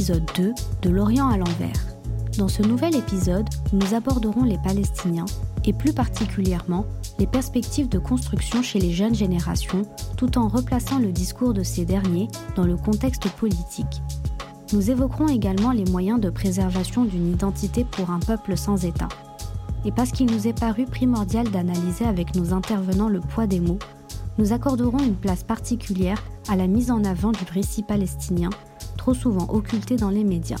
l'épisode 2 de L'Orient à l'envers. Dans ce nouvel épisode, nous aborderons les Palestiniens et plus particulièrement les perspectives de construction chez les jeunes générations tout en replaçant le discours de ces derniers dans le contexte politique. Nous évoquerons également les moyens de préservation d'une identité pour un peuple sans État. Et parce qu'il nous est paru primordial d'analyser avec nos intervenants le poids des mots, nous accorderons une place particulière à la mise en avant du récit palestinien, trop souvent occulté dans les médias.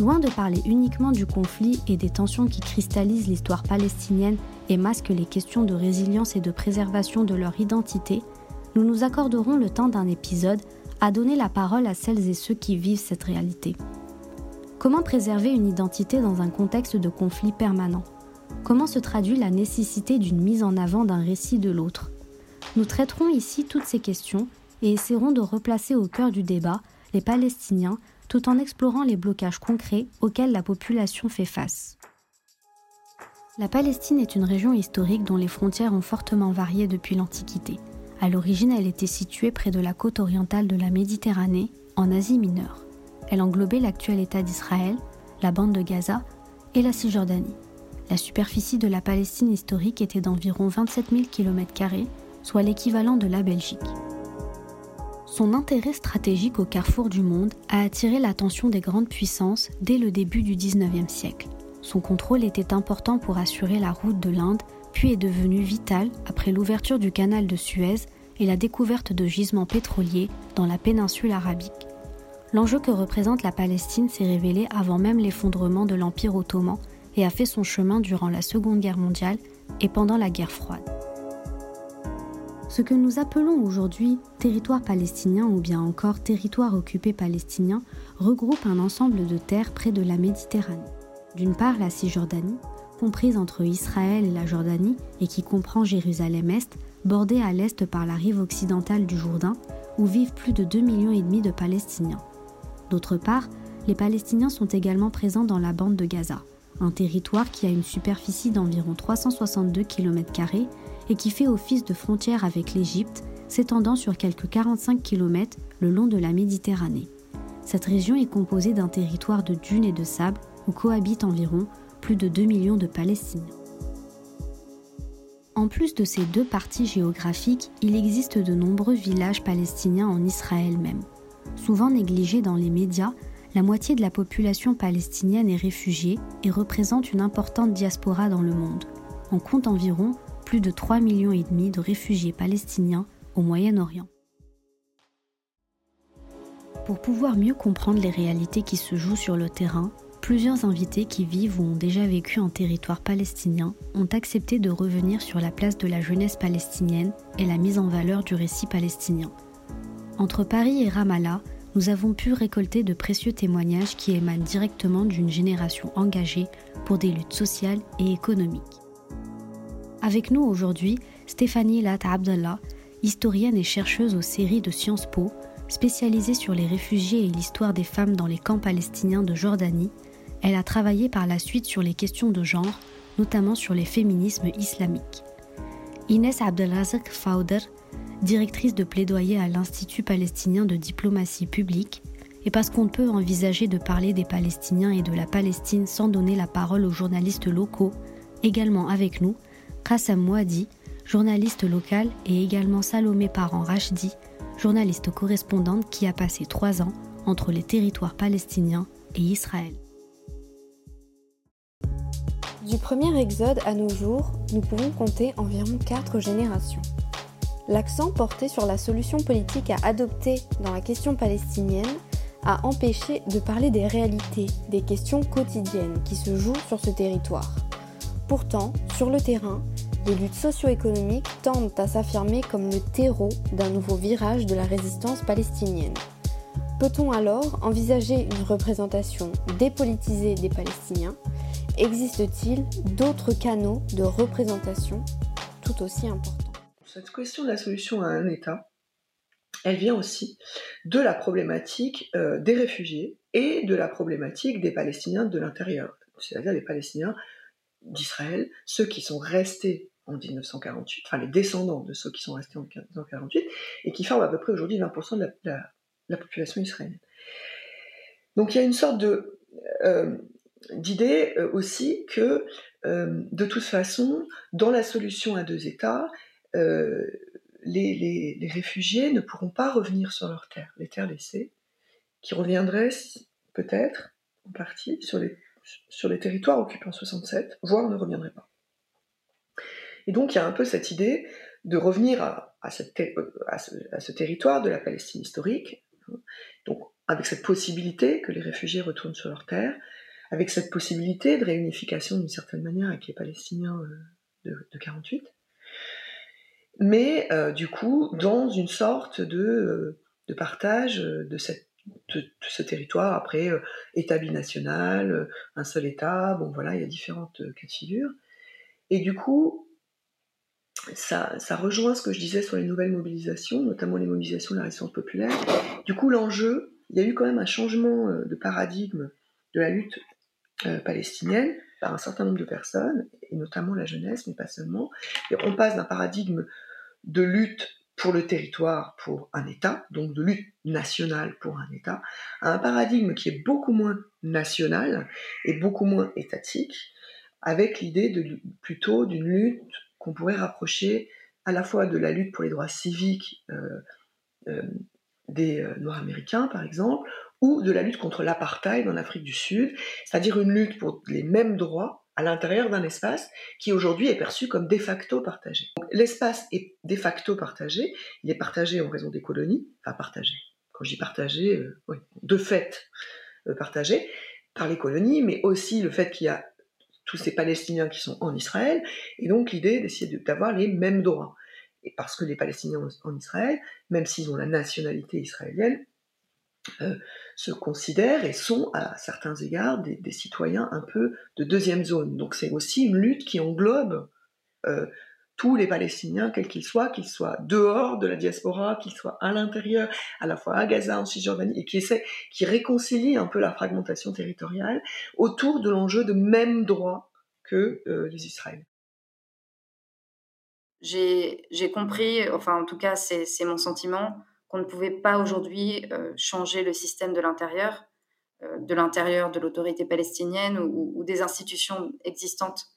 Loin de parler uniquement du conflit et des tensions qui cristallisent l'histoire palestinienne et masquent les questions de résilience et de préservation de leur identité, nous nous accorderons le temps d'un épisode à donner la parole à celles et ceux qui vivent cette réalité. Comment préserver une identité dans un contexte de conflit permanent? Comment se traduit la nécessité d'une mise en avant d'un récit de l'autre? Nous traiterons ici toutes ces questions et essaierons de replacer au cœur du débat les Palestiniens tout en explorant les blocages concrets auxquels la population fait face. La Palestine est une région historique dont les frontières ont fortement varié depuis l'Antiquité. À l'origine, elle était située près de la côte orientale de la Méditerranée, en Asie mineure. Elle englobait l'actuel État d'Israël, la bande de Gaza et la Cisjordanie. La superficie de la Palestine historique était d'environ 27 000 km, soit l'équivalent de la Belgique. Son intérêt stratégique au carrefour du monde a attiré l'attention des grandes puissances dès le début du XIXe siècle. Son contrôle était important pour assurer la route de l'Inde, puis est devenu vital après l'ouverture du canal de Suez et la découverte de gisements pétroliers dans la péninsule arabique. L'enjeu que représente la Palestine s'est révélé avant même l'effondrement de l'Empire ottoman et a fait son chemin durant la Seconde Guerre mondiale et pendant la guerre froide. Ce que nous appelons aujourd'hui territoire palestinien ou bien encore territoire occupé palestinien regroupe un ensemble de terres près de la Méditerranée. D'une part la Cisjordanie, comprise entre Israël et la Jordanie et qui comprend Jérusalem-Est, bordée à l'est par la rive occidentale du Jourdain, où vivent plus de 2,5 millions de Palestiniens. D'autre part, les Palestiniens sont également présents dans la bande de Gaza, un territoire qui a une superficie d'environ 362 km et qui fait office de frontière avec l'Égypte, s'étendant sur quelques 45 km le long de la Méditerranée. Cette région est composée d'un territoire de dunes et de sable où cohabitent environ plus de 2 millions de Palestiniens. En plus de ces deux parties géographiques, il existe de nombreux villages palestiniens en Israël même. Souvent négligés dans les médias, la moitié de la population palestinienne est réfugiée et représente une importante diaspora dans le monde. On compte environ plus de 3,5 millions de réfugiés palestiniens au Moyen-Orient. Pour pouvoir mieux comprendre les réalités qui se jouent sur le terrain, plusieurs invités qui vivent ou ont déjà vécu en territoire palestinien ont accepté de revenir sur la place de la jeunesse palestinienne et la mise en valeur du récit palestinien. Entre Paris et Ramallah, nous avons pu récolter de précieux témoignages qui émanent directement d'une génération engagée pour des luttes sociales et économiques. Avec nous aujourd'hui, Stéphanie Lat Abdallah, historienne et chercheuse aux séries de Sciences Po, spécialisée sur les réfugiés et l'histoire des femmes dans les camps palestiniens de Jordanie. Elle a travaillé par la suite sur les questions de genre, notamment sur les féminismes islamiques. Inès Abdelrazak Fauder, directrice de plaidoyer à l'Institut palestinien de diplomatie publique, et parce qu'on peut envisager de parler des Palestiniens et de la Palestine sans donner la parole aux journalistes locaux, également avec nous, Qassam Mouadi, journaliste local, et également Salomé Parent Rachdi, journaliste correspondante qui a passé trois ans entre les territoires palestiniens et Israël. Du premier exode à nos jours, nous pouvons compter environ quatre générations. L'accent porté sur la solution politique à adopter dans la question palestinienne a empêché de parler des réalités, des questions quotidiennes qui se jouent sur ce territoire. Pourtant, sur le terrain, les luttes socio-économiques tendent à s'affirmer comme le terreau d'un nouveau virage de la résistance palestinienne. Peut-on alors envisager une représentation dépolitisée des Palestiniens? Existe-t-il d'autres canaux de représentation tout aussi importants? Cette question de la solution à un État, elle vient aussi de la problématique euh, des réfugiés et de la problématique des Palestiniens de l'intérieur, c'est-à-dire les Palestiniens d'Israël, ceux qui sont restés en 1948, enfin les descendants de ceux qui sont restés en 1948, et qui forment à peu près aujourd'hui 20% de la, population israélienne. Donc il y a une sorte de d'idée aussi que de toute façon, dans la solution à deux États, les, réfugiés ne pourront pas revenir sur leurs terres, les terres laissées, qui reviendraient peut-être en partie sur les, sur les territoires occupés en 67, voire ne reviendraient pas. Et donc il y a un peu cette idée de revenir à, à, cette, à, ce, territoire de la Palestine historique, hein. donc avec cette possibilité que les réfugiés retournent sur leurs terres, avec cette possibilité de réunification d'une certaine manière avec les Palestiniens euh, de, de 48, mais euh, du coup dans une sorte de, euh, de partage de, cette, de, ce territoire après État binational, un seul État, bon voilà, il y a différentes cas de figure. Et du coup, ça, rejoint ce que je disais sur les nouvelles mobilisations, notamment les mobilisations de la résistance populaire. Du coup, l'enjeu, il y a eu quand même un changement de paradigme de la lutte palestinienne par un certain nombre de personnes, et notamment la jeunesse, mais pas seulement. Et on passe d'un paradigme de lutte pour le territoire, pour un État, donc de lutte nationale pour un État, à un paradigme qui est beaucoup moins national et beaucoup moins étatique, avec l'idée plutôt d'une lutte qu'on pourrait rapprocher à la fois de la lutte pour les droits civiques euh, euh, des euh, Noirs américains, par exemple, ou de la lutte contre l'apartheid en Afrique du Sud, c'est-à-dire une lutte pour les mêmes droits à l'intérieur d'un espace qui aujourd'hui est perçu comme de facto partagé. L'espace est de facto partagé, il est partagé en raison des colonies, enfin partagé, quand je dis partagé, oui, de fait partagé par les colonies, mais aussi le fait qu'il y a tous ces Palestiniens qui sont en Israël, et donc l'idée d'essayer d'avoir les mêmes droits. Et parce que les Palestiniens en Israël, même s'ils ont la nationalité israélienne, euh, se considèrent et sont à certains égards des, citoyens un peu de deuxième zone. Donc c'est aussi une lutte qui englobe euh, tous les Palestiniens, quels qu'ils soient, qu'ils soient dehors de la diaspora, qu'ils soient à l'intérieur, à la fois à Gaza, en Cisjordanie, et qui essaie, qui réconcilie un peu la fragmentation territoriale autour de l'enjeu de même droit que euh, les Israéliens. J'ai compris, enfin en tout cas c'est mon sentiment, qu'on ne pouvait pas aujourd'hui euh, changer le système de l'intérieur, euh, de l'intérieur de l'autorité palestinienne ou, des institutions existantes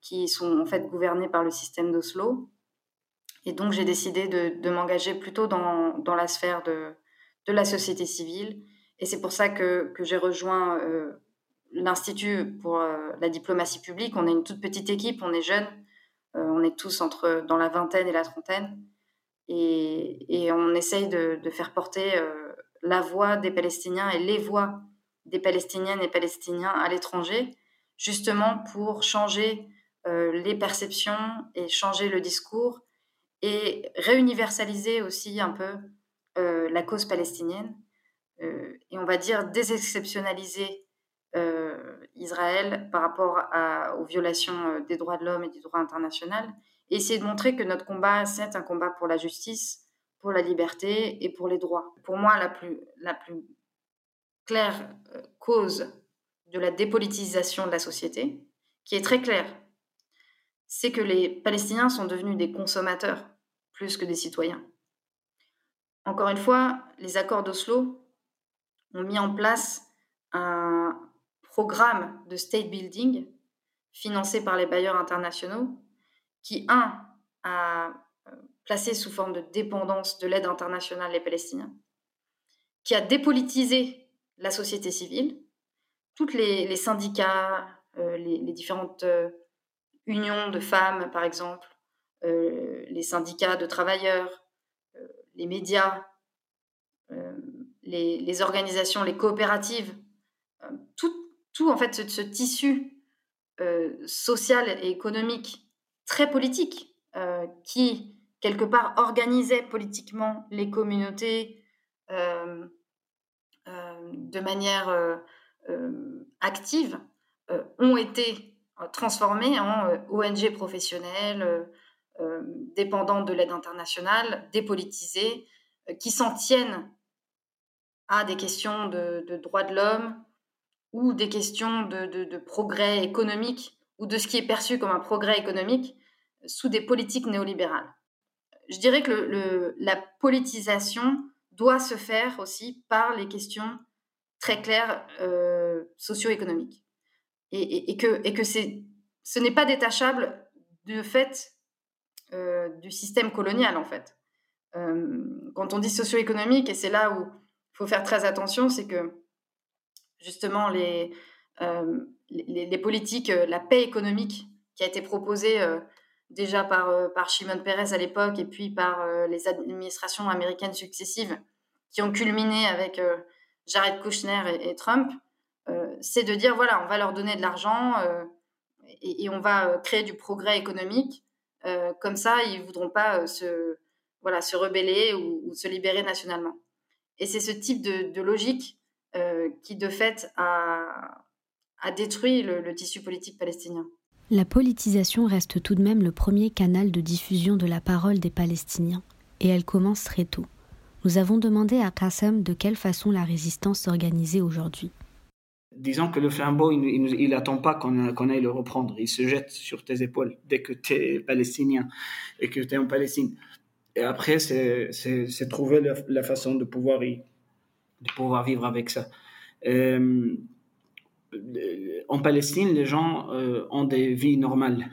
qui sont en fait gouvernées par le système d'Oslo. Et donc j'ai décidé de, m'engager plutôt dans, dans, la sphère de, de, la société civile. Et c'est pour ça que, que j'ai rejoint l'Institut pour la diplomatie publique. On est une toute petite équipe, on est jeunes, on est tous entre dans la vingtaine et la trentaine. Et, on essaye de, faire porter euh, la voix des Palestiniens et les voix des Palestiniennes et Palestiniens à l'étranger, justement pour changer euh, les perceptions et changer le discours et réuniversaliser aussi un peu euh, la cause palestinienne et on va dire désexceptionnaliser Israël par rapport aux violations des droits de l'homme et du droit international et essayer de montrer que notre combat, c'est un combat pour la justice, pour la liberté et pour les droits. Pour moi, la plus, la plus claire euh, cause de la dépolitisation de la société, qui est très claire, c'est que les Palestiniens sont devenus des consommateurs plus que des citoyens. Encore une fois, les accords d'Oslo ont mis en place un programme de state building financé par les bailleurs internationaux qui, un, a euh, placé sous forme de dépendance de l'aide internationale les Palestiniens, qui a dépolitisé la société civile, toutes les, syndicats, euh, les, différentes euh, unions de femmes, par exemple, les syndicats de travailleurs, les médias, les, organisations, les coopératives, tout, tout, en fait ce, tissu social et économique très politique euh, qui, quelque part, organisait politiquement les communautés euh, euh, de manière active, ont été transformés en ONG professionnelles, dépendantes de l'aide internationale, dépolitisées, qui s'en tiennent à des questions de, droits de l'homme ou des questions de, progrès économique ou de ce qui est perçu comme un progrès économique sous des politiques néolibérales. Je dirais que la politisation doit se faire aussi par les questions très clair socio-économique. Et, que, et ce n'est pas détachable de fait du système colonial, en fait. quand on dit socio-économique, et c'est là où il faut faire très attention, c'est que justement les, les, les, politiques, la paix économique qui a été proposée déjà par, euh, par Shimon Peres à l'époque et puis par euh, les administrations américaines successives qui ont culminé avec euh, Jared Kushner et, Trump, c'est de dire voilà, on va leur donner de l'argent et, on va créer du progrès économique. comme ça, ils ne voudront pas se, voilà, se rebeller ou, se libérer nationalement. Et c'est ce type de, logique qui, de fait, a, détruit le tissu politique palestinien. La politisation reste tout de même le premier canal de diffusion de la parole des Palestiniens, et elle commence très tôt. Nous avons demandé à Qassem de quelle façon la résistance s'organisait aujourd'hui. Disons que le flambeau, il n'attend pas qu'on aille le reprendre. Il se jette sur tes épaules dès que tu es palestinien et que tu es en Palestine. Et après, c'est trouver la, façon de pouvoir, y, de pouvoir vivre avec ça. Euh, en Palestine, les gens euh, ont des vies normales.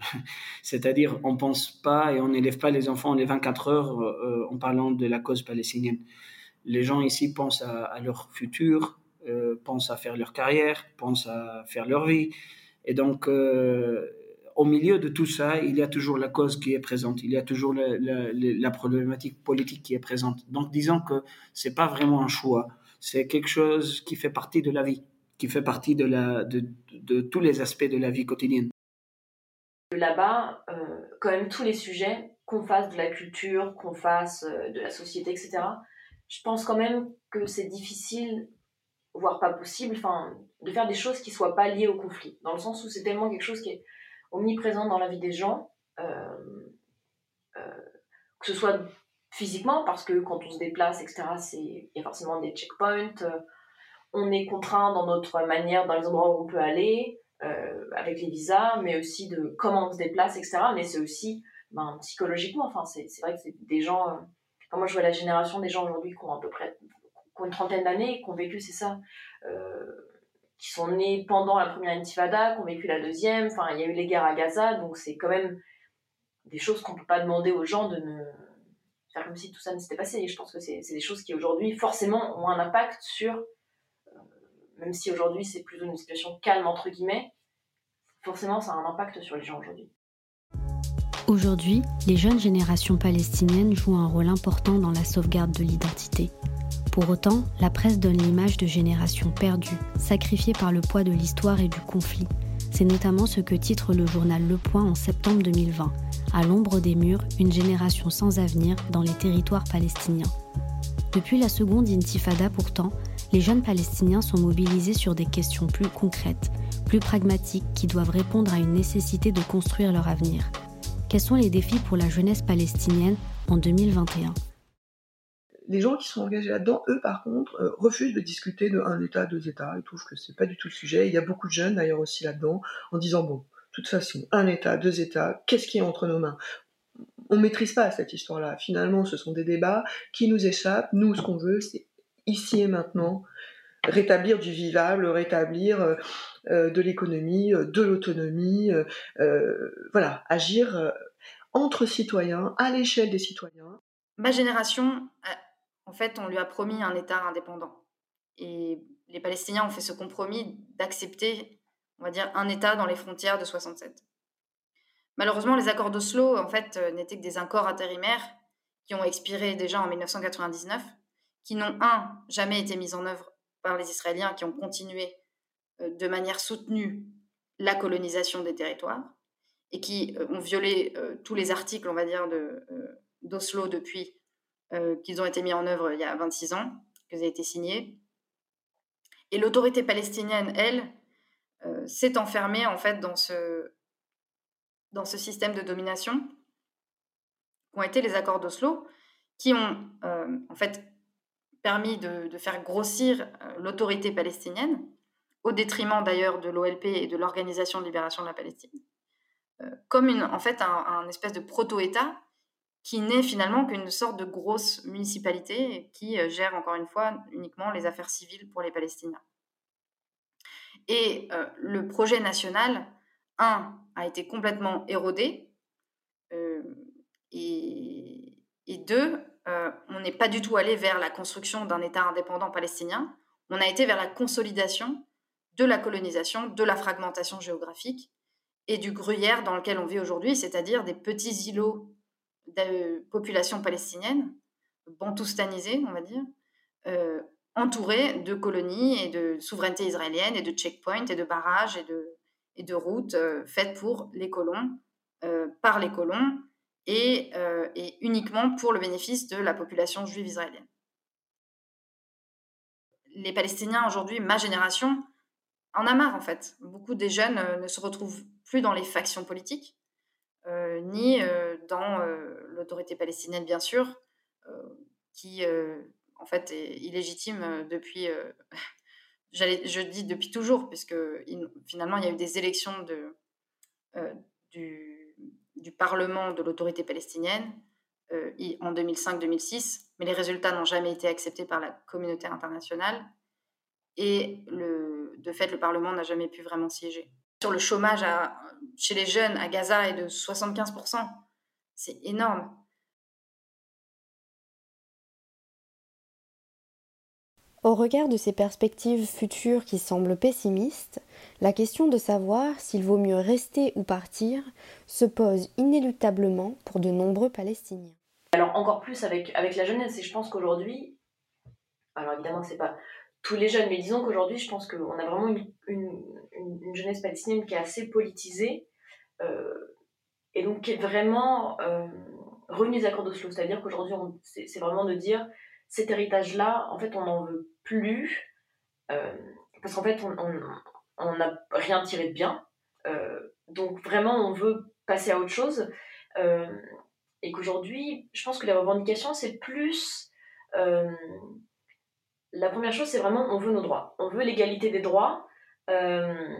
C'est-à-dire, on pense pas et on n'élève pas les enfants les 24 heures euh, en parlant de la cause palestinienne. Les gens ici pensent à, leur futur, pensent à faire leur carrière, pensent à faire leur vie. Et donc, au milieu de tout ça, il y a toujours la cause qui est présente, il y a toujours la, problématique politique qui est présente. Donc, disons que c'est pas vraiment un choix, c'est quelque chose qui fait partie de la vie qui fait partie de, tous les aspects de la vie quotidienne. Là-bas, euh, quand même, tous les sujets, qu'on fasse de la culture, qu'on fasse euh, de la société, etc., je pense quand même que c'est difficile, voire pas possible, enfin, de faire des choses qui soient pas liées au conflit. Dans le sens où c'est tellement quelque chose qui est omniprésent dans la vie des gens, euh, que ce soit physiquement, parce que quand on se déplace, etc., il y a forcément des checkpoints on est contraint dans notre manière, dans les endroits où on peut aller, euh, avec les visas, mais aussi de comment on se déplace, etc. Mais c'est aussi ben, psychologiquement, enfin, c'est vrai que c'est des gens. Euh, moi, je vois la génération des gens aujourd'hui qui ont à peu près qui ont une trentaine d'années, qui ont vécu, c'est ça, euh, qui sont nés pendant la première intifada, qui ont vécu la deuxième. Enfin, il y a eu les guerres à Gaza, donc c'est quand même des choses qu'on ne peut pas demander aux gens de ne faire comme si tout ça ne s'était passé. Je pense que c'est des choses qui aujourd'hui forcément ont un impact sur même si aujourd'hui c'est plutôt une situation calme entre guillemets, forcément ça a un impact sur les gens aujourd'hui. Aujourd'hui, les jeunes générations palestiniennes jouent un rôle important dans la sauvegarde de l'identité. Pour autant, la presse donne l'image de générations perdues, sacrifiées par le poids de l'histoire et du conflit. C'est notamment ce que titre le journal Le Point en septembre 2020. À l'ombre des murs, une génération sans avenir dans les territoires palestiniens. Depuis la seconde intifada pourtant, les jeunes Palestiniens sont mobilisés sur des questions plus concrètes, plus pragmatiques, qui doivent répondre à une nécessité de construire leur avenir. Quels sont les défis pour la jeunesse palestinienne en 2021 les gens qui sont engagés là-dedans, eux, par contre, euh, refusent de discuter de un État, deux États. Ils trouvent que c'est pas du tout le sujet. Il y a beaucoup de jeunes, d'ailleurs, aussi là-dedans, en disant bon, de toute façon, un État, deux États, qu'est-ce qui est entre nos mains? On maîtrise pas cette histoire-là. Finalement, ce sont des débats qui nous échappent. Nous, ce qu'on veut, c'est ici et maintenant, rétablir du vivable, rétablir euh, euh, de l'économie, de l'autonomie, voilà, agir entre citoyens, à l'échelle des citoyens. Ma génération, en fait, on lui a promis un État indépendant. Et les Palestiniens ont fait ce compromis d'accepter, on va dire, un État dans les frontières de 67. Malheureusement, les accords d'Oslo, en fait, n'étaient que des accords intérimaires qui ont expiré déjà en 1999 qui n'ont, un, jamais été mises en œuvre par les Israéliens, qui ont continué euh, de manière soutenue la colonisation des territoires, et qui euh, ont violé euh, tous les articles, on va dire, d'Oslo depuis qu'ils ont été mis en œuvre il y a 26 ans, qu'ils ont été signés. Et l'autorité palestinienne, elle, s'est enfermée en fait dans ce, dans ce système de domination qu'ont été les accords d'Oslo, qui ont en fait permis de, faire grossir euh, l'autorité palestinienne, au détriment d'ailleurs de l'OLP et de l'Organisation de libération de la Palestine, euh, comme une, en fait un, espèce de proto-État qui n'est finalement qu'une sorte de grosse municipalité qui euh, gère encore une fois uniquement les affaires civiles pour les Palestiniens. Et euh, le projet national, un, a été complètement érodé, euh, et, et, deux, on n'est pas du tout allé vers la construction d'un État indépendant palestinien, on a été vers la consolidation de la colonisation, de la fragmentation géographique et du gruyère dans lequel on vit aujourd'hui, c'est-à-dire des petits îlots de population palestinienne, bantoustanisée, on va dire, euh, entourée de colonies et de souveraineté israélienne et de checkpoints et de barrages et de, et de routes euh, faites pour les colons, euh, par les colons et, et, uniquement pour le bénéfice de la population juive israélienne. Les Palestiniens aujourd'hui, ma génération, en a marre en fait. Beaucoup des jeunes ne se retrouvent plus dans les factions politiques euh, ni euh, dans euh, l'autorité palestinienne, bien sûr, qui en fait est illégitime depuis, je dis depuis toujours, puisque finalement il y a eu des élections du, Parlement de l'autorité palestinienne en 2005-2006, mais les résultats n'ont jamais été acceptés par la communauté internationale et de fait le Parlement n'a jamais pu vraiment siéger. Sur le chômage chez les jeunes à Gaza est de 75%. C'est énorme. Au regard de ces perspectives futures qui semblent pessimistes, la question de savoir s'il vaut mieux rester ou partir se pose inéluctablement pour de nombreux Palestiniens. Alors encore plus avec, avec la jeunesse, et je pense qu'aujourd'hui, alors évidemment c'est pas tous les jeunes, mais disons qu'aujourd'hui je pense qu'on a vraiment une, une, jeunesse palestinienne qui est assez politisée euh, et donc qui est vraiment euh, remise à accords d'Oslo. C'est-à-dire qu'aujourd'hui, c'est vraiment de dire cet héritage-là, en fait, on n'en veut plus euh, parce qu'en fait, on n'a rien tiré de bien. donc vraiment, on veut passer à autre chose. et qu'aujourd'hui, je pense que les revendications, c'est plus la première chose, c'est vraiment on veut nos droits. On veut l'égalité des droits. Euh,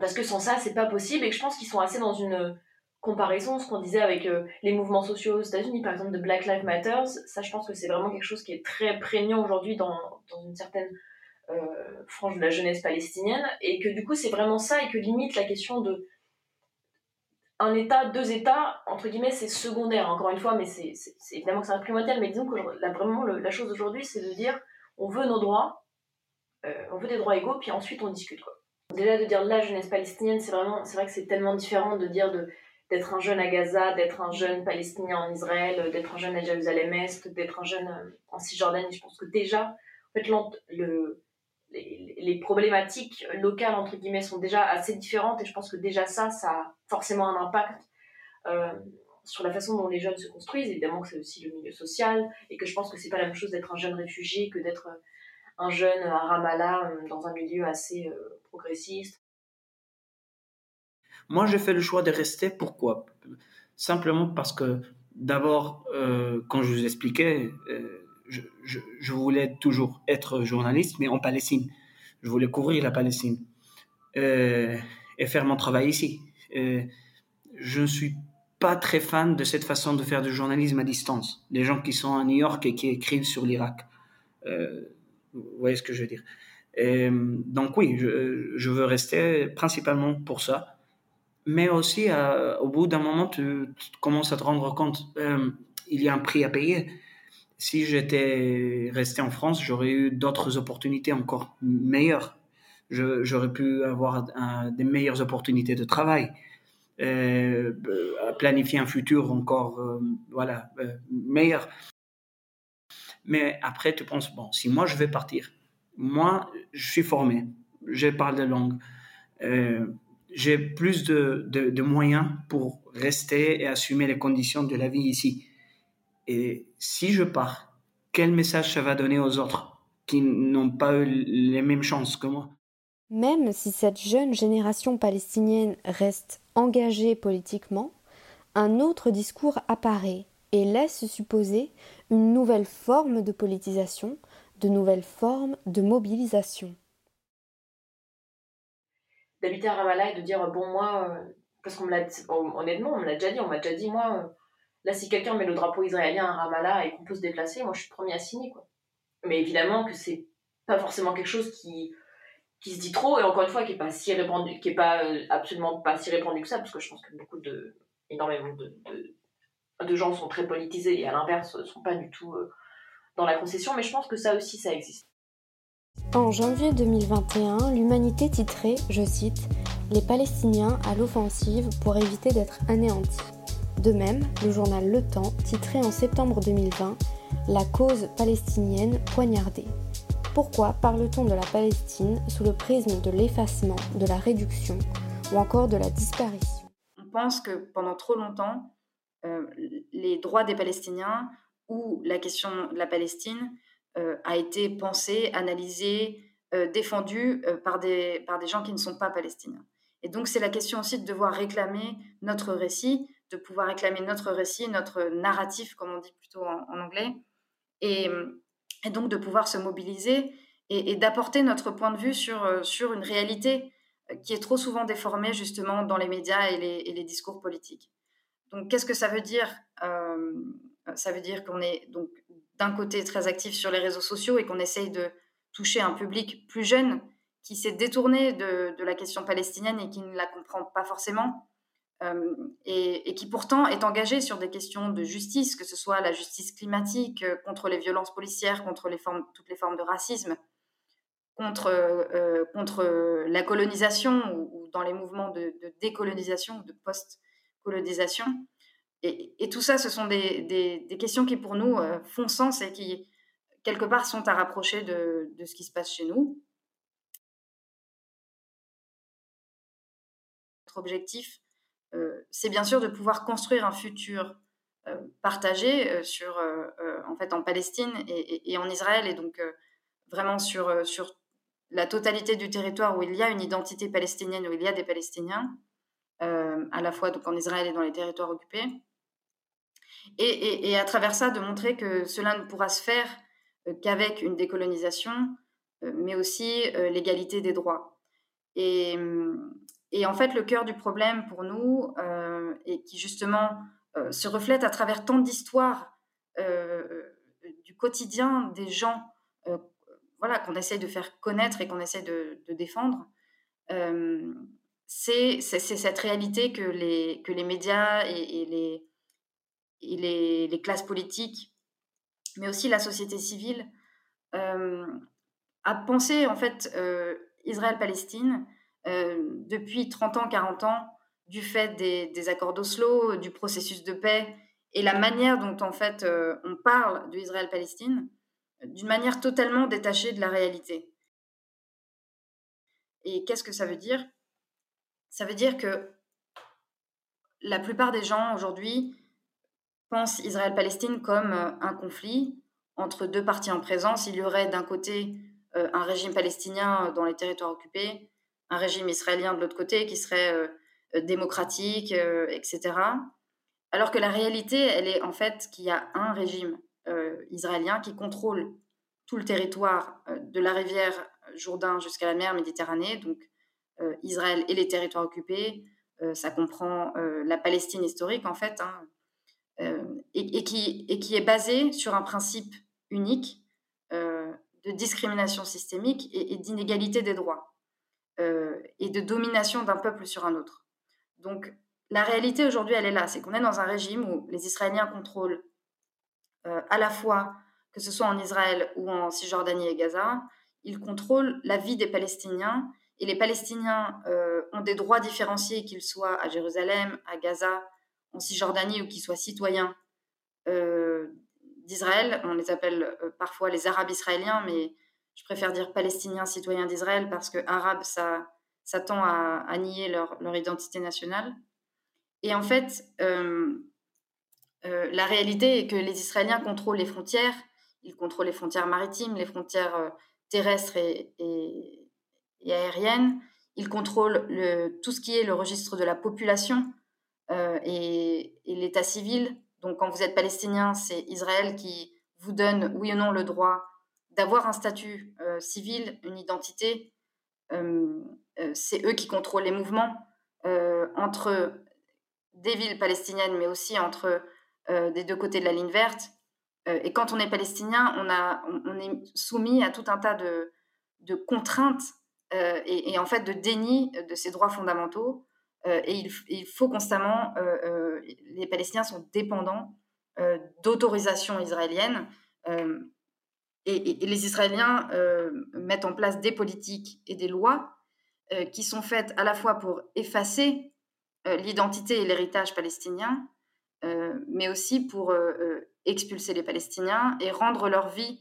parce que sans ça, c'est pas possible. Et que je pense qu'ils sont assez dans une comparaison, ce qu'on disait avec euh, les mouvements sociaux aux États-Unis, par exemple de Black Lives Matter. Ça, je pense que c'est vraiment quelque chose qui est très prégnant aujourd'hui dans, une certaine euh, frange de la jeunesse palestinienne. Et que du coup, c'est vraiment ça. Et que limite, la question de un État, deux États, entre guillemets, c'est secondaire, encore une fois, mais c'est évidemment que c'est un primordial. Mais disons que là, vraiment, la chose aujourd'hui, c'est de dire on veut nos droits, on veut des droits égaux, puis ensuite on discute. Déjà de dire la jeunesse palestinienne, c'est vraiment, c'est vrai que c'est tellement différent de dire de d'être un jeune à Gaza, d'être un jeune palestinien en Israël, d'être un jeune à Jérusalem-Est, d'être un jeune euh, en Cisjordanie. Je pense que déjà, en fait, le, les, problématiques locales, entre guillemets, sont déjà assez différentes et je pense que déjà ça, ça a forcément un impact euh, sur la façon dont les jeunes se construisent. Évidemment que c'est aussi le milieu social et que je pense que c'est pas la même chose d'être un jeune réfugié que d'être un jeune à Ramallah euh, dans un milieu assez progressiste. Moi, j'ai fait le choix de rester. Pourquoi? Simplement parce que, d'abord, euh, quand je vous expliquais, euh, je, voulais toujours être journaliste, mais en Palestine. Je voulais couvrir la Palestine euh, et faire mon travail ici. je ne suis pas très fan de cette façon de faire du journalisme à distance. Les gens qui sont à New York et qui écrivent sur l'Irak. vous voyez ce que je veux dire donc oui, je, veux rester principalement pour ça. Mais aussi, euh, au bout d'un moment, tu, commences à te rendre compte, euh, y a un prix à payer. Si j'étais resté en France, j'aurais eu d'autres opportunités encore meilleures. J'aurais pu avoir des meilleures opportunités de travail, euh, planifier un futur encore euh, voilà, meilleur. Mais après, tu penses, bon, si moi je vais partir, moi, je suis formé, je parle de langue, j'ai plus de, de, moyens pour rester et assumer les conditions de la vie ici. Et si je pars, quel message ça va donner aux autres qui n'ont pas eu les mêmes chances que moi? Même si cette jeune génération palestinienne reste engagée politiquement, un autre discours apparaît et laisse supposer une nouvelle forme de politisation de nouvelles formes de mobilisation. D'habiter à Ramallah et de dire, bon, moi, euh, parce qu'on me l'a honnêtement, on me l'a déjà dit, on m'a déjà dit, moi, euh, Là, si quelqu'un met le drapeau israélien à Ramallah et qu'on peut se déplacer, moi je suis premier à signer. Quoi. Mais évidemment que c'est pas forcément quelque chose qui, se dit trop et encore une fois qui est pas si répandu, qui est pas euh, absolument pas si répandu que ça, parce que je pense que beaucoup de, énormément de, de, gens sont très politisés et à l'inverse sont pas du tout dans la concession, mais je pense que ça aussi ça existe. En janvier 2021, l'humanité titrait, je cite, Les Palestiniens à l'offensive pour éviter d'être anéantis. De même, le journal Le Temps titrait en septembre 2020 La cause palestinienne poignardée. Pourquoi parle-t-on de la Palestine sous le prisme de l'effacement, de la réduction ou encore de la disparition? On pense que pendant trop longtemps, euh, les droits des Palestiniens ou la question de la Palestine a été pensée, analysée, euh, défendue par, des, par des gens qui ne sont pas palestiniens. Et donc c'est la question aussi de devoir réclamer notre récit, de pouvoir réclamer notre récit, notre narratif, comme on dit plutôt en, anglais, et, et, donc de pouvoir se mobiliser et, d'apporter notre point de vue sur, euh, sur une réalité euh, qui est trop souvent déformée justement dans les médias et les, les discours politiques. Donc qu'est-ce que ça veut dire euh, Ça veut dire qu'on est donc d'un côté très actif sur les réseaux sociaux et qu'on essaye de toucher un public plus jeune qui s'est détourné de, de, la question palestinienne et qui ne la comprend pas forcément, euh, et, qui pourtant est engagé sur des questions de justice, que ce soit la justice climatique, euh, contre les violences policières, contre les formes, toutes les formes de racisme, contre, euh, contre la colonisation ou, dans les mouvements de, décolonisation ou de post-colonisation. Et, tout ça, ce sont des, questions qui, pour nous, font sens et qui, quelque part, sont à rapprocher de, ce qui se passe chez nous. Notre objectif, euh, c'est bien sûr de pouvoir construire un futur euh, partagé euh, sur, en fait, en Palestine et, en Israël, et donc vraiment sur, sur la totalité du territoire où il y a une identité palestinienne, où il y a des Palestiniens, à la fois donc en Israël et dans les territoires occupés. Et, et, à travers ça, de montrer que cela ne pourra se faire qu'avec une décolonisation, mais aussi l'égalité des droits. Et, et en fait, le cœur du problème pour nous, euh, et qui justement euh, se reflète à travers tant d'histoires euh, du quotidien des gens voilà, qu'on essaie de faire connaître et qu'on essaie de, défendre, c'est cette réalité que les, que les médias et, les, et les, classes politiques, mais aussi la société civile, a pensé en fait Israël-Palestine euh, depuis 30 ans, 40 ans, du fait des, accords d'Oslo, du processus de paix et la manière dont en fait euh, on parle d'Israël-Palestine d'une manière totalement détachée de la réalité. Et qu'est-ce que ça veut dire? Ça veut dire que la plupart des gens aujourd'hui pensent Israël-Palestine comme euh, un conflit entre deux parties en présence. Il y aurait d'un côté un régime palestinien dans les territoires occupés un régime israélien de l'autre côté qui serait euh, euh, démocratique, euh, etc. Alors que la réalité, elle est en fait qu'il y a un régime israélien qui contrôle tout le territoire de la rivière Jourdain jusqu'à la mer Méditerranée, donc Israël et les territoires occupés, ça comprend la Palestine historique en fait, hein, et, qui, et, qui, est basé sur un principe unique de discrimination systémique et d'inégalité des droits. Euh, et de domination d'un peuple sur un autre. Donc la réalité aujourd'hui, elle est là, c'est qu'on est dans un régime où les Israéliens contrôlent euh, à la fois, que ce soit en Israël ou en Cisjordanie et Gaza, ils contrôlent la vie des Palestiniens et les Palestiniens euh, ont des droits différenciés, qu'ils soient à Jérusalem, à Gaza, en Cisjordanie ou qu'ils soient citoyens d'Israël. On les appelle parfois les Arabes israéliens, mais je préfère dire palestiniens citoyens d'Israël parce que arabe, ça, tend à, nier leur, identité nationale. Et en fait, euh, euh, la réalité est que les Israéliens contrôlent les frontières, ils contrôlent les frontières maritimes, les frontières euh, terrestres et, aériennes, ils contrôlent le, tout ce qui est le registre de la population et, et l'état civil. Donc quand vous êtes palestinien, c'est Israël qui vous donne oui ou non le droit d'avoir un statut euh, civil, une identité, euh, euh, c'est eux qui contrôlent les mouvements entre des villes palestiniennes, mais aussi entre des deux côtés de la ligne verte. et quand on est palestinien, on, a, on, est soumis à tout un tas de, de contraintes et, et, en fait de déni de ses droits fondamentaux. Et il, faut constamment, les Palestiniens sont dépendants d'autorisation israélienne. Et, et, les Israéliens mettent en place des politiques et des lois qui sont faites à la fois pour effacer l'identité et l'héritage palestinien, mais aussi pour expulser les Palestiniens et rendre leur vie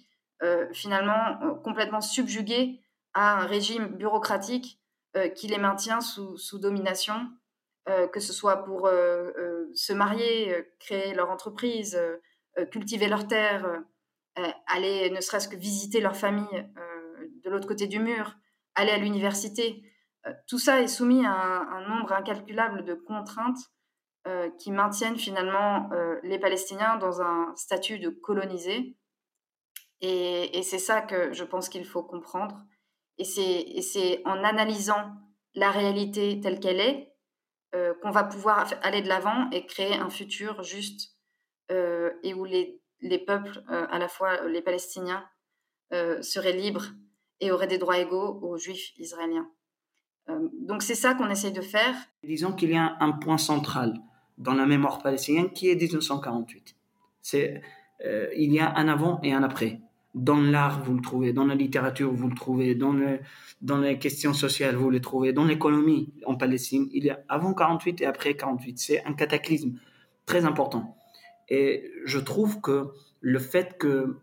finalement complètement subjuguée à un régime bureaucratique qui les maintient sous, domination, que ce soit pour se marier, créer leur entreprise, cultiver leurs terres, aller ne serait-ce que visiter leur famille de l'autre côté du mur, aller à l'université. tout ça est soumis à un, nombre incalculable de contraintes qui maintiennent finalement les Palestiniens dans un statut de colonisés. Et c'est ça que je pense qu'il faut comprendre. Et c'est en analysant la réalité telle qu'elle est qu'on va pouvoir aller de l'avant et créer un futur juste et où les, les peuples, à la fois les Palestiniens, seraient libres et auraient des droits égaux aux Juifs israéliens. donc c'est ça qu'on essaye de faire. Disons qu'il y a un point central dans la mémoire palestinienne qui est 1948. C'est, il y a un avant et un après. Dans l'art, vous le trouvez, dans la littérature, vous le trouvez, dans, le, dans les questions sociales, vous le trouvez, dans l'économie en Palestine. Il y a avant 48 et après 48. C'est un cataclysme très important. Et je trouve que le fait que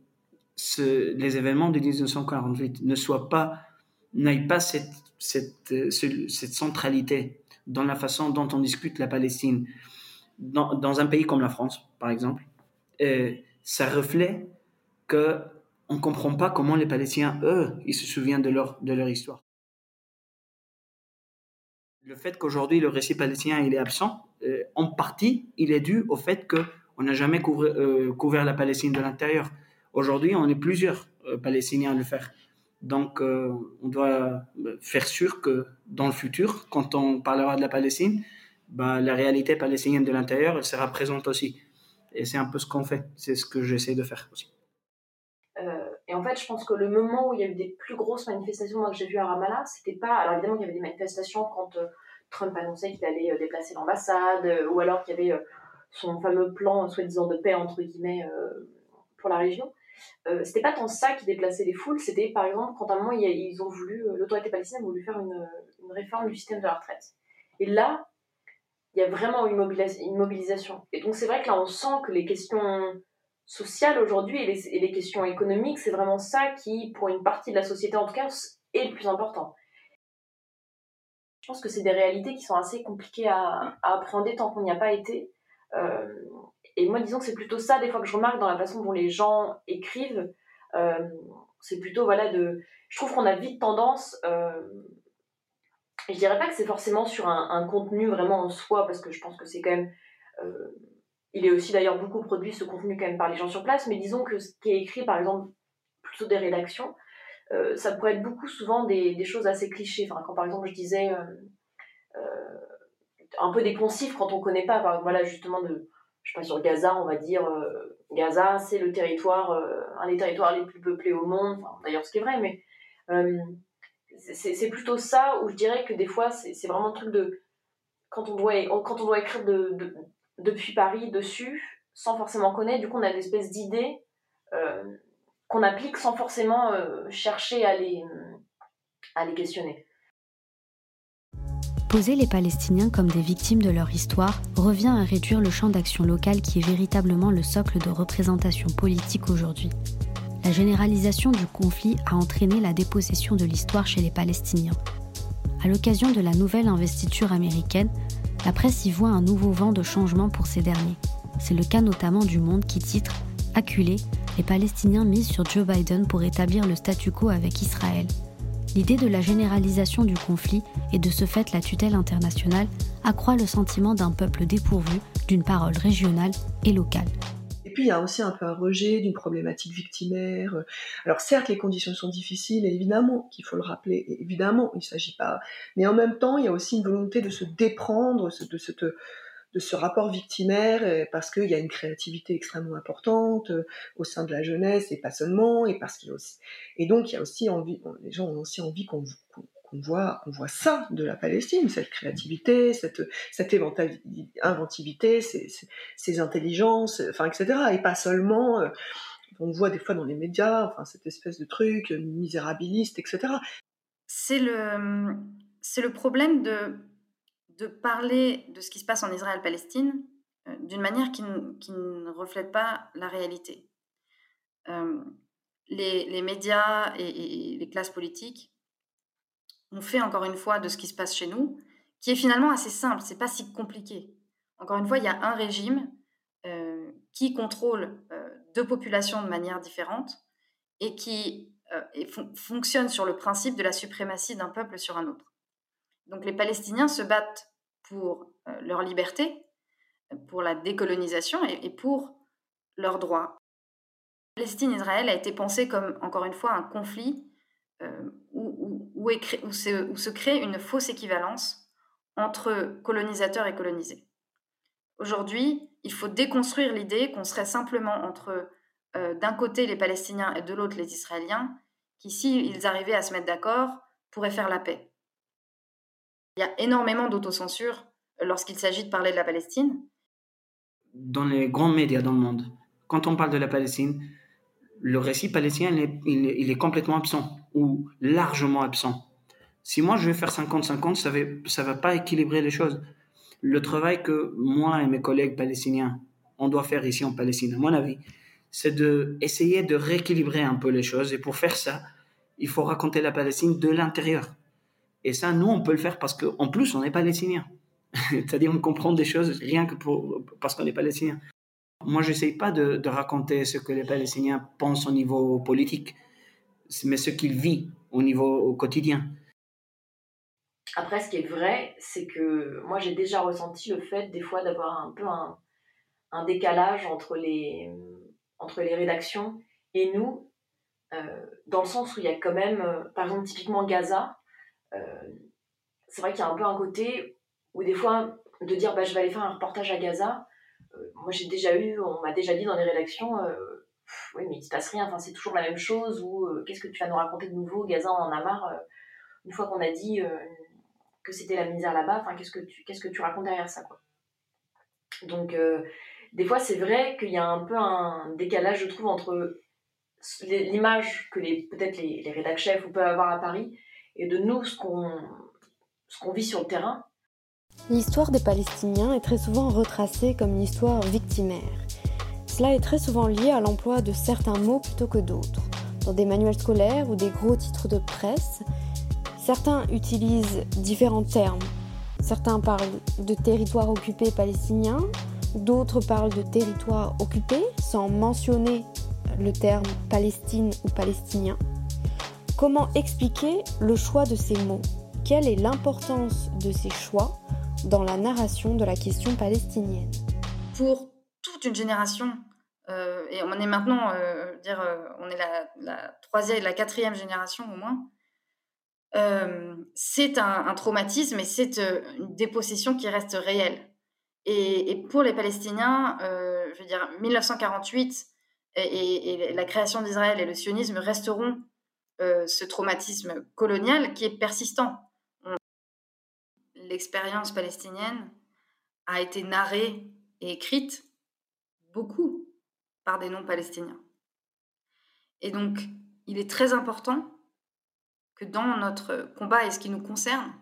les événements de 1948 ne soient pas, n'aient pas cette, cette, cette, centralité dans la façon dont on discute la Palestine, dans, dans un pays comme la France, par exemple, ça reflète que on ne comprend pas comment les Palestiniens, eux, ils se souviennent de leur, de leur histoire. Le fait qu'aujourd'hui le récit palestinien il est absent, euh, en partie, il est dû au fait qu'on n'a jamais euh, couvert, la Palestine de l'intérieur. Aujourd'hui, on est plusieurs euh, Palestiniens à le faire. Donc, on doit faire sûr que dans le futur, quand on parlera de la Palestine, bah, la réalité palestinienne de l'intérieur, elle sera présente aussi. Et c'est un peu ce qu'on fait. C'est ce que j'essaie de faire aussi. Et en fait, je pense que le moment où il y a eu des plus grosses manifestations moi, que j'ai vues à Ramallah, c'était pas. Alors évidemment, il y avait des manifestations quand euh, Trump annonçait qu'il allait euh, déplacer l'ambassade, euh, ou alors qu'il y avait son fameux plan soi-disant de paix, entre guillemets, pour la région. c'était pas tant ça qui déplaçait les foules, c'était par exemple quand à un moment ils ont voulu, l'autorité palestinienne a voulu faire une, une, réforme du système de la retraite. Et là, il y a vraiment une, une mobilisation. Et donc c'est vrai que là on sent que les questions social aujourd'hui et les, et les, questions économiques, c'est vraiment ça qui, pour une partie de la société en tout cas, est le plus important. Je pense que c'est des réalités qui sont assez compliquées à, appréhender tant qu'on n'y a pas été. Euh, et moi, disons que c'est plutôt ça, des fois, que je remarque dans la façon dont les gens écrivent. Euh, c'est plutôt, voilà, de. Je trouve qu'on a vite tendance. Euh, je dirais pas que c'est forcément sur un, un, contenu vraiment en soi, parce que je pense que c'est quand même. Euh, il est aussi d'ailleurs beaucoup produit ce contenu quand même par les gens sur place, mais disons que ce qui est écrit, par exemple, plutôt des rédactions, euh, ça pourrait être beaucoup souvent des, choses assez clichés. Enfin, quand par exemple je disais euh, euh, un peu des poncifs quand on connaît pas, voilà justement de, je sais pas sur Gaza, on va dire Gaza, c'est le territoire, un des territoires les plus peuplés au monde. D'ailleurs, ce qui est vrai, mais c'est plutôt ça où je dirais que des fois c'est vraiment le truc de quand on doit quand on doit écrire de depuis Paris dessus, sans forcément connaître. Du coup, on a une espèce d'idée euh, qu'on applique sans forcément euh, chercher à les, à les questionner. Poser les Palestiniens comme des victimes de leur histoire revient à réduire le champ d'action locale qui est véritablement le socle de représentation politique aujourd'hui. La généralisation du conflit a entraîné la dépossession de l'histoire chez les Palestiniens. À l'occasion de la nouvelle investiture américaine, la presse y voit un nouveau vent de changement pour ces derniers. C'est le cas notamment du Monde qui titre Acculés, les Palestiniens misent sur Joe Biden pour établir le statu quo avec Israël. L'idée de la généralisation du conflit et de ce fait la tutelle internationale accroît le sentiment d'un peuple dépourvu d'une parole régionale et locale puis il y a aussi un peu un rejet d'une problématique victimaire. Alors certes, les conditions sont difficiles, évidemment qu'il faut le rappeler, évidemment, il ne s'agit pas. Mais en même temps, il y a aussi une volonté de se déprendre de ce rapport victimaire parce qu'il y a une créativité extrêmement importante au sein de la jeunesse et pas seulement, et parce qu'il aussi, et donc il y a aussi envie, les gens ont aussi envie qu'on on voit, voit ça de la Palestine, cette créativité, cette, cette inventivité, ces, ces, intelligences, enfin, etc. Et pas seulement, euh, on voit des fois dans les médias, enfin, cette espèce de truc misérabiliste, etc. C'est le, le problème de, de parler de ce qui se passe en Israël-Palestine euh, d'une manière qui, qui, ne reflète pas la réalité. Euh, les, les, médias et les classes politiques on fait encore une fois de ce qui se passe chez nous, qui est finalement assez simple, c'est pas si compliqué. Encore une fois, il y a un régime euh, qui contrôle euh, deux populations de manière différente et qui euh, fonctionne sur le principe de la suprématie d'un peuple sur un autre. Donc les Palestiniens se battent pour leur liberté, pour la décolonisation et, pour leurs droits. Palestine-Israël a été pensée comme, encore une fois, un conflit où, se, crée une fausse équivalence entre colonisateurs et colonisés. Aujourd'hui, il faut déconstruire l'idée qu'on serait simplement entre euh, d'un côté les Palestiniens et de l'autre les Israéliens, qui, s'ils arrivaient à se mettre d'accord, pourraient faire la paix. Il y a énormément d'autocensure lorsqu'il s'agit de parler de la Palestine. Dans les grands médias dans le monde, quand on parle de la Palestine, le récit palestinien, est, complètement absent ou largement absent. Si moi je vais faire 50-50, ça ne va pas équilibrer les choses. Le travail que moi et mes collègues palestiniens, on doit faire ici en Palestine, à mon avis, c'est d'essayer de rééquilibrer un peu les choses. Et pour faire ça, il faut raconter la Palestine de l'intérieur. Et ça, nous, on peut le faire parce qu'en plus, on est palestinien. C'est-à-dire, on comprend des choses rien que pour, parce qu'on est palestinien. Moi, je n'essaye pas de, raconter ce que les Palestiniens pensent au niveau politique, mais ce qu'ils vivent au niveau au quotidien. Après, ce qui est vrai, c'est que moi, j'ai déjà ressenti le fait, des fois, d'avoir un peu un, décalage entre les, entre les rédactions et nous, euh, dans le sens où il y a quand même, euh, par exemple, typiquement Gaza, euh, c'est vrai qu'il y a un peu un côté où, des fois, de dire bah, je vais aller faire un reportage à Gaza, moi j'ai déjà eu, on m'a déjà dit dans les rédactions, oui mais il se passe rien, enfin c'est toujours la même chose, ou euh, qu'est-ce que tu vas nous raconter de nouveau, Gaza on en a marre, une fois qu'on a dit que c'était la misère là-bas, enfin qu'est-ce que tu qu'est-ce que tu racontes derrière ça quoi. Donc des fois c'est vrai qu'il y a un peu un décalage je trouve entre l'image que les peut-être les, les rédacteurs chefs peuvent avoir à Paris et de nous ce qu'on ce qu'on vit sur le terrain L'histoire des Palestiniens est très souvent retracée comme une histoire victimaire. Cela est très souvent lié à l'emploi de certains mots plutôt que d'autres. Dans des manuels scolaires ou des gros titres de presse, certains utilisent différents termes. Certains parlent de territoire occupé palestinien, d'autres parlent de territoire occupé sans mentionner le terme Palestine ou palestinien. Comment expliquer le choix de ces mots? Quelle est l'importance de ces choix dans la narration de la question palestinienne? Toute une génération, euh, et on est maintenant, euh, dire, euh, on est la, troisième, la quatrième génération au moins, c'est un, traumatisme et c'est une dépossession qui reste réelle. Et, pour les Palestiniens, je veux dire, 1948 et, et la création d'Israël et le sionisme resteront ce traumatisme colonial qui est persistant l'expérience palestinienne a été narrée et écrite beaucoup par des non-palestiniens. Et donc, il est très important que dans notre combat et ce qui nous concerne,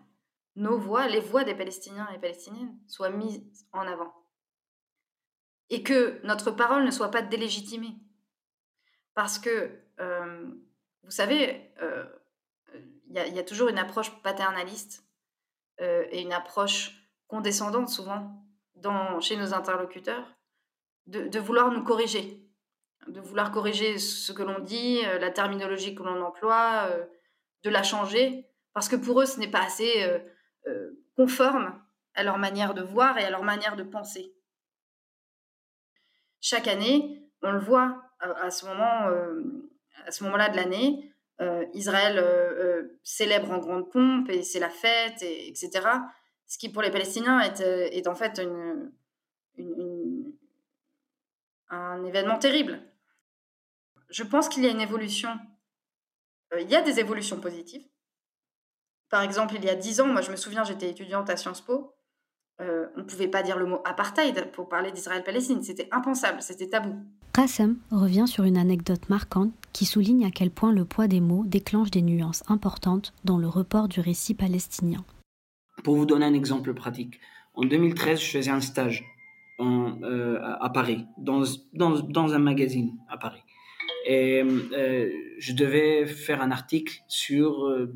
nos voix, les voix des Palestiniens et Palestiniennes, soient mises en avant. Et que notre parole ne soit pas délégitimée. Parce que, euh, vous savez, euh, il y, a toujours une approche paternaliste euh, et une approche condescendante souvent chez nos interlocuteurs, de, vouloir nous corriger, de vouloir corriger ce que l'on dit, euh, la terminologie que l'on emploie, euh, de la changer, parce que pour eux, ce n'est pas assez conforme à leur manière de voir et à leur manière de penser. Chaque année, on le voit à, ce moment-là de l'année, euh, Israël euh, euh, célèbre en grande pompe et c'est la fête, et, etc. Ce qui pour les Palestiniens est, est en fait une, un événement terrible. Je pense qu'il y a une évolution. Euh, il y a des évolutions positives. Par exemple, il y a dix ans, moi je me souviens, j'étais étudiante à Sciences Po. Euh, on ne pouvait pas dire le mot apartheid pour parler d'Israël-Palestine. C'était impensable, c'était tabou. Qassem revient sur une anecdote marquante qui souligne à quel point le poids des mots déclenche des nuances importantes dans le report du récit palestinien. Pour vous donner un exemple pratique, en 2013, je faisais un stage euh, à Paris, dans, dans, dans, un magazine à Paris. Et euh, je devais faire un article sur euh,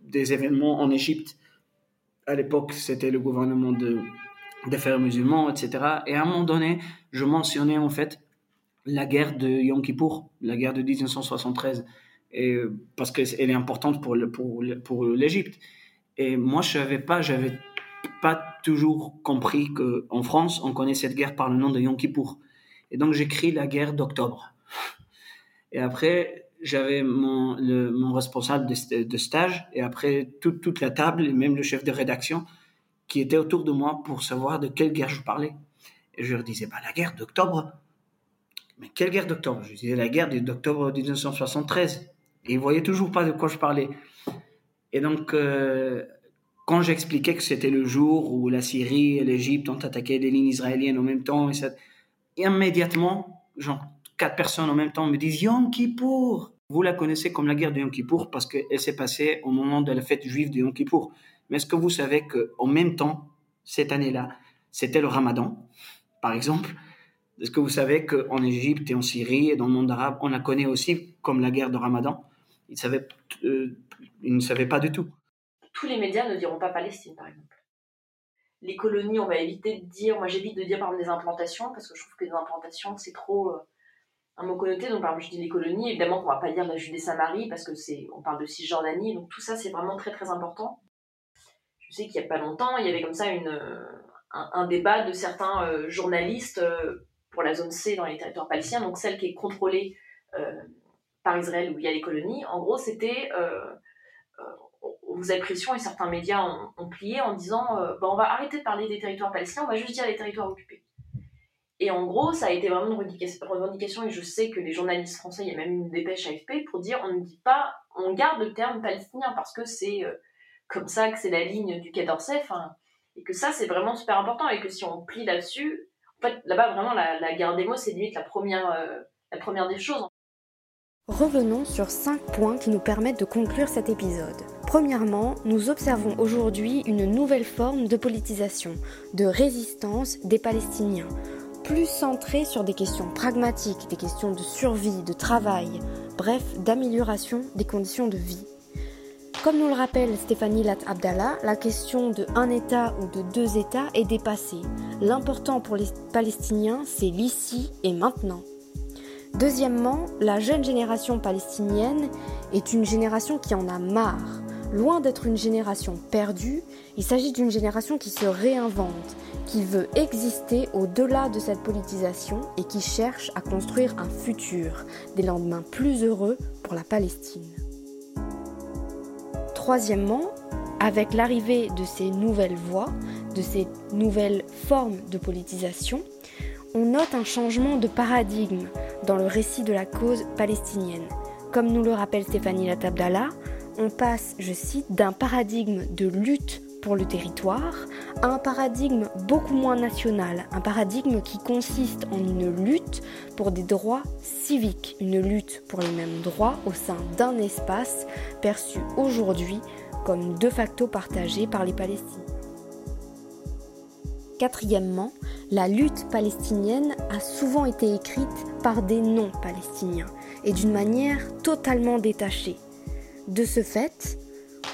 des événements en Égypte. À l'époque, c'était le gouvernement de, des frères musulmans, etc. Et à un moment donné, je mentionnais en fait la guerre de Yom Kippour, la guerre de 1973, et, parce qu'elle est importante pour, le, pour, pour l'Égypte. Et moi, je savais pas, j'avais pas toujours compris qu'en France, on connaît cette guerre par le nom de Yom Kippour. Et donc, j'écris la guerre d'octobre. Et après, j'avais mon, mon responsable de, stage et après toute, la table et même le chef de rédaction qui était autour de moi pour savoir de quelle guerre je parlais. Et je leur disais, bah, la guerre d'octobre. Mais quelle guerre d'octobre? Je disais la guerre d'octobre 1973. Et ils voyaient toujours pas de quoi je parlais. Et donc, euh, quand j'expliquais que c'était le jour où la Syrie et l'Égypte ont attaqué des lignes israéliennes en même temps, et, immédiatement, quatre personnes en même temps me disent Yom Kippour. Vous la connaissez comme la guerre de Yom Kippour parce qu'elle s'est passée au moment de la fête juive de Yom Kippour. Mais est-ce que vous savez qu'en même temps, cette année-là, c'était le Ramadan, par exemple? Est-ce que vous savez qu'en Égypte et en Syrie et dans le monde arabe, on la connaît aussi comme la guerre de Ramadan? Ils, euh, ils ne savaient pas du tout tous les médias ne diront pas Palestine, par exemple. Les colonies, on va éviter de dire, moi j'évite de dire par exemple des implantations, parce que je trouve que des implantations, c'est trop euh, un mot connoté. Donc par exemple, je dis les colonies, évidemment on va pas dire la Judée-Samarie, parce que c'est, on parle de Cisjordanie, donc tout ça c'est vraiment très très important. Je sais qu'il y a pas longtemps, il y avait comme ça une, un, débat de certains euh, journalistes euh, pour la zone C dans les territoires palestiniens, donc celle qui est contrôlée par Israël où il y a les colonies. En gros, c'était vous avez pression et certains médias ont, plié en disant euh, bah, on va arrêter de parler des territoires palestiniens, on va juste dire les territoires occupés. Et en gros, ça a été vraiment une revendication, et je sais que les journalistes français, il y a même une dépêche AFP pour dire on ne dit pas, on garde le terme palestinien parce que c'est euh, comme ça que c'est la ligne du Quai d'Orsay, et que ça c'est vraiment super important et que si on plie là-dessus, en fait là-bas vraiment la, guerre des mots c'est limite la première, euh, la première des choses. Revenons sur cinq points qui nous permettent de conclure cet épisode. Premièrement, nous observons aujourd'hui une nouvelle forme de politisation, de résistance des Palestiniens, plus centrée sur des questions pragmatiques, des questions de survie, de travail, bref, d'amélioration des conditions de vie. Comme nous le rappelle Stéphanie Lat Abdallah, la question de un État ou de deux États est dépassée. L'important pour les Palestiniens, c'est l'ici et maintenant. Deuxièmement, la jeune génération palestinienne est une génération qui en a marre. Loin d'être une génération perdue, il s'agit d'une génération qui se réinvente, qui veut exister au-delà de cette politisation et qui cherche à construire un futur, des lendemains plus heureux pour la Palestine. Troisièmement, avec l'arrivée de ces nouvelles voies, de ces nouvelles formes de politisation, on note un changement de paradigme dans le récit de la cause palestinienne. Comme nous le rappelle Stéphanie Latabdallah, on passe, je cite, d'un paradigme de lutte pour le territoire à un paradigme beaucoup moins national, un paradigme qui consiste en une lutte pour des droits civiques, une lutte pour les mêmes droits au sein d'un espace perçu aujourd'hui comme de facto partagé par les Palestiniens. Quatrièmement, la lutte palestinienne a souvent été écrite par des non-palestiniens et d'une manière totalement détachée. De ce fait,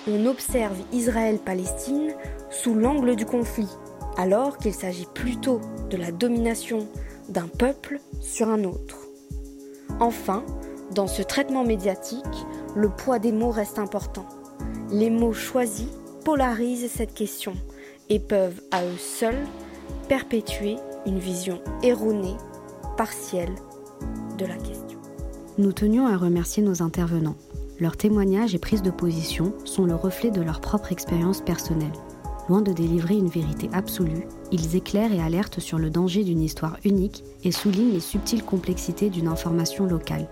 on observe Israël-Palestine sous l'angle du conflit, alors qu'il s'agit plutôt de la domination d'un peuple sur un autre. Enfin, dans ce traitement médiatique, le poids des mots reste important. Les mots choisis polarisent cette question et peuvent à eux seuls perpétuer une vision erronée, partielle de la question. Nous tenions à remercier nos intervenants. Leurs témoignages et prises de position sont le reflet de leur propre expérience personnelle. Loin de délivrer une vérité absolue, ils éclairent et alertent sur le danger d'une histoire unique et soulignent les subtiles complexités d'une information locale.